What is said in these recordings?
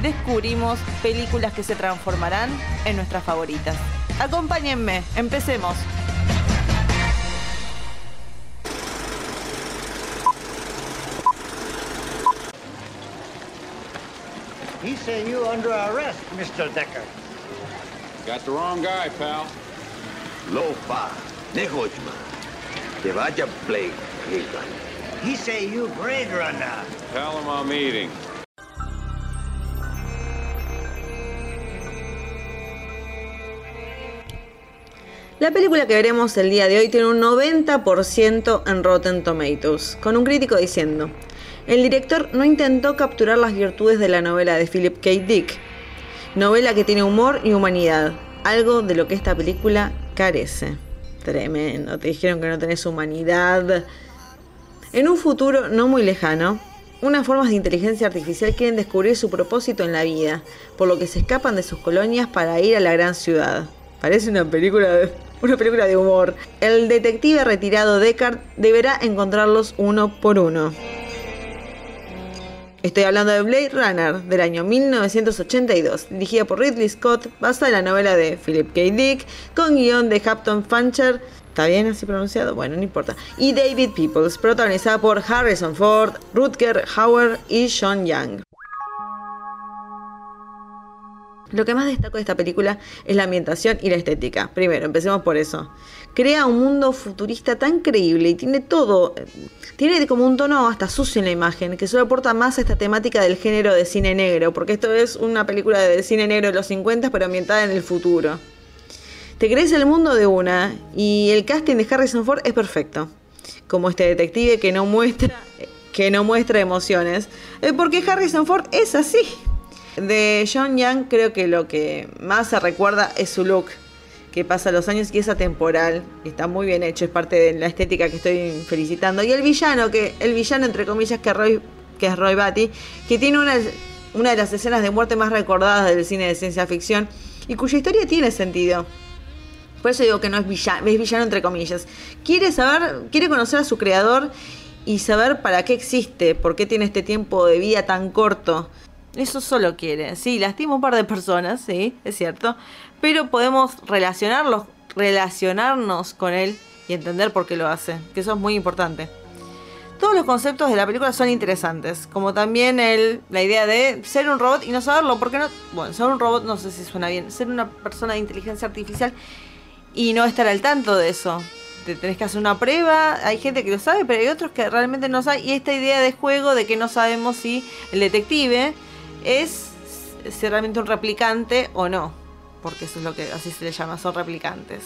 descubrimos películas que se transformarán en nuestras favoritas. Acompáñenme, empecemos. He say you under arrest, Mr. Decker. Got the wrong guy, pal. Lopa, Nehochma. Te vaya Blake. He say you Blade Runner. Tell him I'm eating. La película que veremos el día de hoy tiene un 90% en Rotten Tomatoes, con un crítico diciendo, el director no intentó capturar las virtudes de la novela de Philip K. Dick, novela que tiene humor y humanidad, algo de lo que esta película carece. Tremendo, te dijeron que no tenés humanidad. En un futuro no muy lejano, unas formas de inteligencia artificial quieren descubrir su propósito en la vida, por lo que se escapan de sus colonias para ir a la gran ciudad. Parece una película de, una película de humor. El detective retirado Deckard deberá encontrarlos uno por uno. Estoy hablando de Blade Runner del año 1982, dirigida por Ridley Scott, basada en la novela de Philip K. Dick, con guion de Captain Fancher, ¿está bien así pronunciado? Bueno, no importa, y David Peoples, protagonizada por Harrison Ford, Rutger Hauer y Sean Young. Lo que más destaco de esta película es la ambientación y la estética. Primero, empecemos por eso. Crea un mundo futurista tan creíble y tiene todo, tiene como un tono hasta sucio en la imagen, que solo aporta más a esta temática del género de cine negro, porque esto es una película de cine negro de los 50, pero ambientada en el futuro. Te crees el mundo de una, y el casting de Harrison Ford es perfecto. Como este detective que no muestra, que no muestra emociones, porque Harrison Ford es así. De John Young creo que lo que más se recuerda es su look, que pasa los años y es atemporal, está muy bien hecho, es parte de la estética que estoy felicitando. Y el villano, que el villano entre comillas que, Roy, que es Roy Batty, que tiene una, una de las escenas de muerte más recordadas del cine de ciencia ficción y cuya historia tiene sentido. Por eso digo que no es villano, es villano entre comillas. Quiere saber, quiere conocer a su creador y saber para qué existe, por qué tiene este tiempo de vida tan corto. Eso solo quiere. Sí, lastima un par de personas, sí, es cierto. Pero podemos relacionarlos, relacionarnos con él y entender por qué lo hace. Que eso es muy importante. Todos los conceptos de la película son interesantes. Como también el, la idea de ser un robot y no saberlo. Porque no. Bueno, ser un robot no sé si suena bien. Ser una persona de inteligencia artificial y no estar al tanto de eso. Te tenés que hacer una prueba. Hay gente que lo sabe, pero hay otros que realmente no saben. Y esta idea de juego de que no sabemos si el detective es si realmente un replicante o no, porque eso es lo que así se le llama, son replicantes.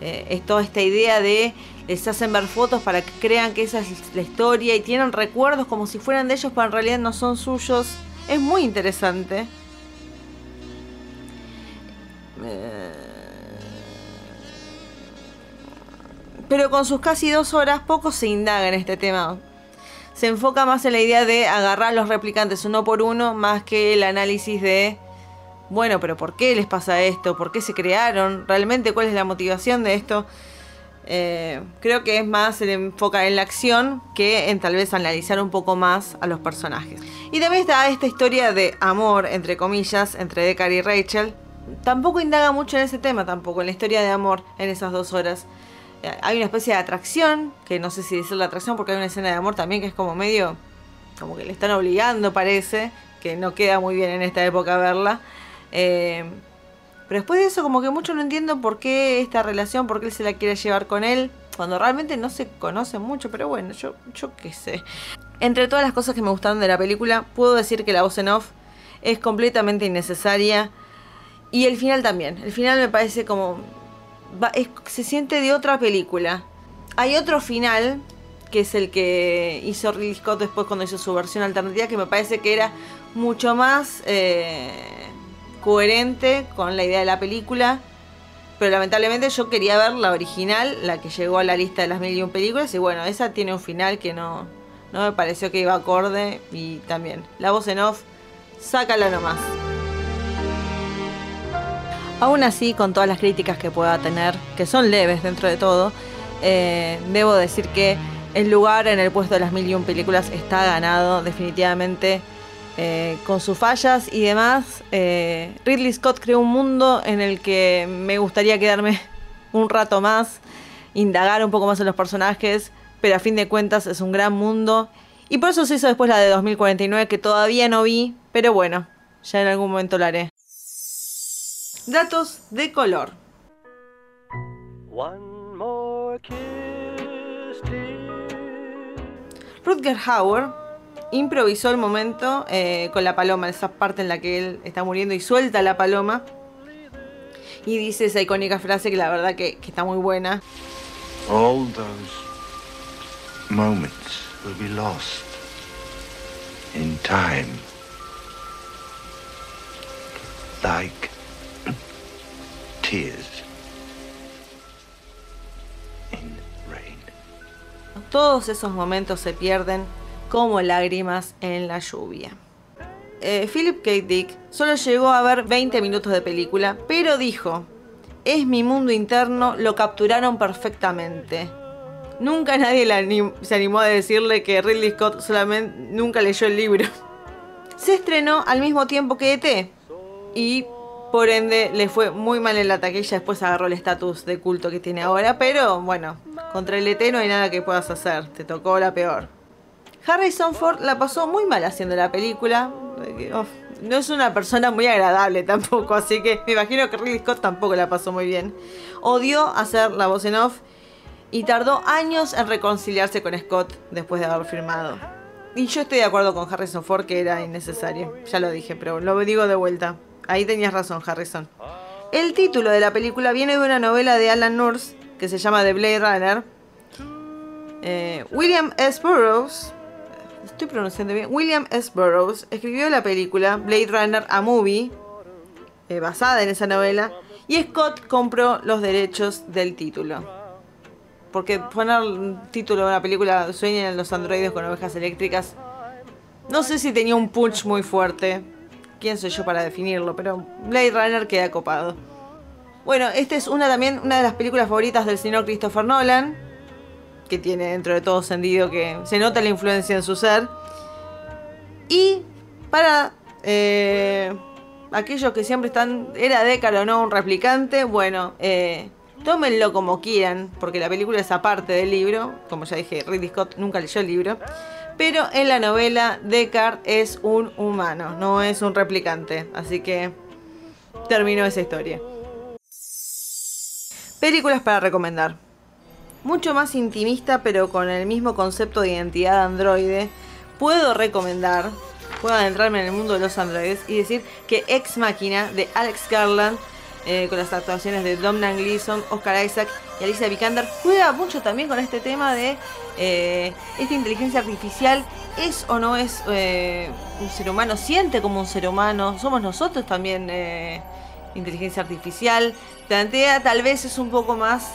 Eh, es toda esta idea de les hacen ver fotos para que crean que esa es la historia y tienen recuerdos como si fueran de ellos, pero en realidad no son suyos. Es muy interesante. Eh, pero con sus casi dos horas, poco se indaga en este tema se enfoca más en la idea de agarrar los replicantes uno por uno, más que el análisis de, bueno, pero ¿por qué les pasa esto? ¿Por qué se crearon? ¿Realmente cuál es la motivación de esto? Eh, creo que es más el enfoca en la acción que en tal vez analizar un poco más a los personajes. Y también está esta historia de amor, entre comillas, entre Deckard y Rachel. Tampoco indaga mucho en ese tema, tampoco, en la historia de amor en esas dos horas hay una especie de atracción, que no sé si decir la atracción porque hay una escena de amor también que es como medio, como que le están obligando parece, que no queda muy bien en esta época verla. Eh, pero después de eso como que mucho no entiendo por qué esta relación, por qué él se la quiere llevar con él, cuando realmente no se conocen mucho, pero bueno, yo, yo qué sé. Entre todas las cosas que me gustaron de la película, puedo decir que la voz en off es completamente innecesaria. Y el final también. El final me parece como se siente de otra película. Hay otro final que es el que hizo Ridley Scott después cuando hizo su versión alternativa, que me parece que era mucho más eh, coherente con la idea de la película. Pero lamentablemente yo quería ver la original, la que llegó a la lista de las mil y un películas, y bueno, esa tiene un final que no, no me pareció que iba acorde, y también la voz en off, sácala nomás. Aún así, con todas las críticas que pueda tener, que son leves dentro de todo, eh, debo decir que el lugar en el puesto de las mil y un películas está ganado definitivamente eh, con sus fallas y demás. Eh, Ridley Scott creó un mundo en el que me gustaría quedarme un rato más, indagar un poco más en los personajes, pero a fin de cuentas es un gran mundo. Y por eso se hizo después la de 2049 que todavía no vi, pero bueno, ya en algún momento la haré. Datos de color. Rutger Hauer improvisó el momento eh, con la paloma, esa parte en la que él está muriendo y suelta la paloma. Y dice esa icónica frase que la verdad que, que está muy buena. All those moments will be lost in time. Like Todos esos momentos se pierden como lágrimas en la lluvia. Eh, Philip K. Dick solo llegó a ver 20 minutos de película, pero dijo, es mi mundo interno, lo capturaron perfectamente. Nunca nadie se animó a decirle que Ridley Scott solamente nunca leyó el libro. Se estrenó al mismo tiempo que ET y por ende le fue muy mal en la taquilla, después agarró el estatus de culto que tiene ahora, pero bueno, contra el ET no hay nada que puedas hacer, te tocó la peor. Harrison Ford la pasó muy mal haciendo la película. no es una persona muy agradable tampoco, así que me imagino que Ridley Scott tampoco la pasó muy bien. Odió hacer la voz en off y tardó años en reconciliarse con Scott después de haber firmado. Y yo estoy de acuerdo con Harrison Ford que era innecesario. Ya lo dije, pero lo digo de vuelta. Ahí tenías razón, Harrison. El título de la película viene de una novela de Alan Nurse que se llama The Blade Runner. Eh, William S. Burroughs estoy pronunciando bien, William S. Burroughs escribió la película Blade Runner a Movie, eh, basada en esa novela, y Scott compró los derechos del título. Porque poner título de una película Sueñan los androides con ovejas eléctricas, no sé si tenía un punch muy fuerte. Quién soy yo para definirlo, pero Blade Runner queda copado. Bueno, esta es una también una de las películas favoritas del señor Christopher Nolan que tiene dentro de todo sentido que se nota la influencia en su ser. Y para eh, aquellos que siempre están, ¿era Deckard o no un replicante? Bueno, eh, tómenlo como quieran, porque la película es aparte del libro. Como ya dije, Ridley Scott nunca leyó el libro. Pero en la novela, Deckard es un humano, no es un replicante. Así que terminó esa historia. Películas para recomendar mucho más intimista, pero con el mismo concepto de identidad androide, puedo recomendar, puedo adentrarme en el mundo de los androides y decir que Ex Máquina de Alex Garland, eh, con las actuaciones de Domhnall Gleeson, Oscar Isaac y Alicia Vikander, juega mucho también con este tema de eh, esta inteligencia artificial. Es o no es eh, un ser humano, siente como un ser humano, somos nosotros también inteligencia artificial, plantea tal vez es un poco más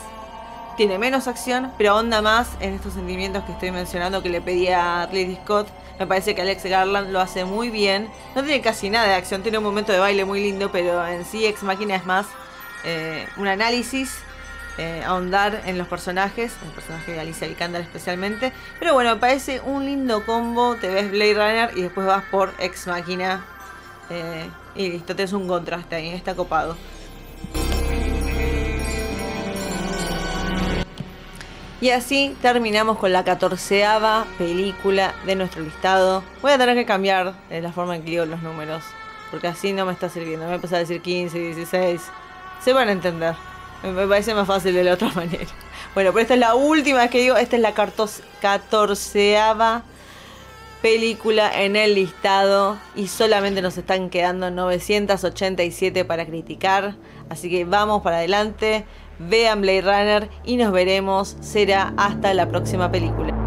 tiene menos acción, pero onda más en estos sentimientos que estoy mencionando que le pedía a Ridley Scott. Me parece que Alex Garland lo hace muy bien. No tiene casi nada de acción, tiene un momento de baile muy lindo, pero en sí Ex Máquina es más eh, un análisis, eh, ahondar en los personajes, el personaje de Alicia Vikander especialmente. Pero bueno, me parece un lindo combo. Te ves Blade Runner y después vas por Ex Máquina. Eh, y listo, tienes un contraste ahí, está copado. Y así terminamos con la catorceava película de nuestro listado. Voy a tener que cambiar eh, la forma en que digo los números, porque así no me está sirviendo. Me voy a a decir 15, 16. Se van a entender. Me parece más fácil de la otra manera. Bueno, pero esta es la última que digo. Esta es la catorceava película en el listado y solamente nos están quedando 987 para criticar. Así que vamos para adelante vean Blade Runner y nos veremos. Será hasta la próxima película.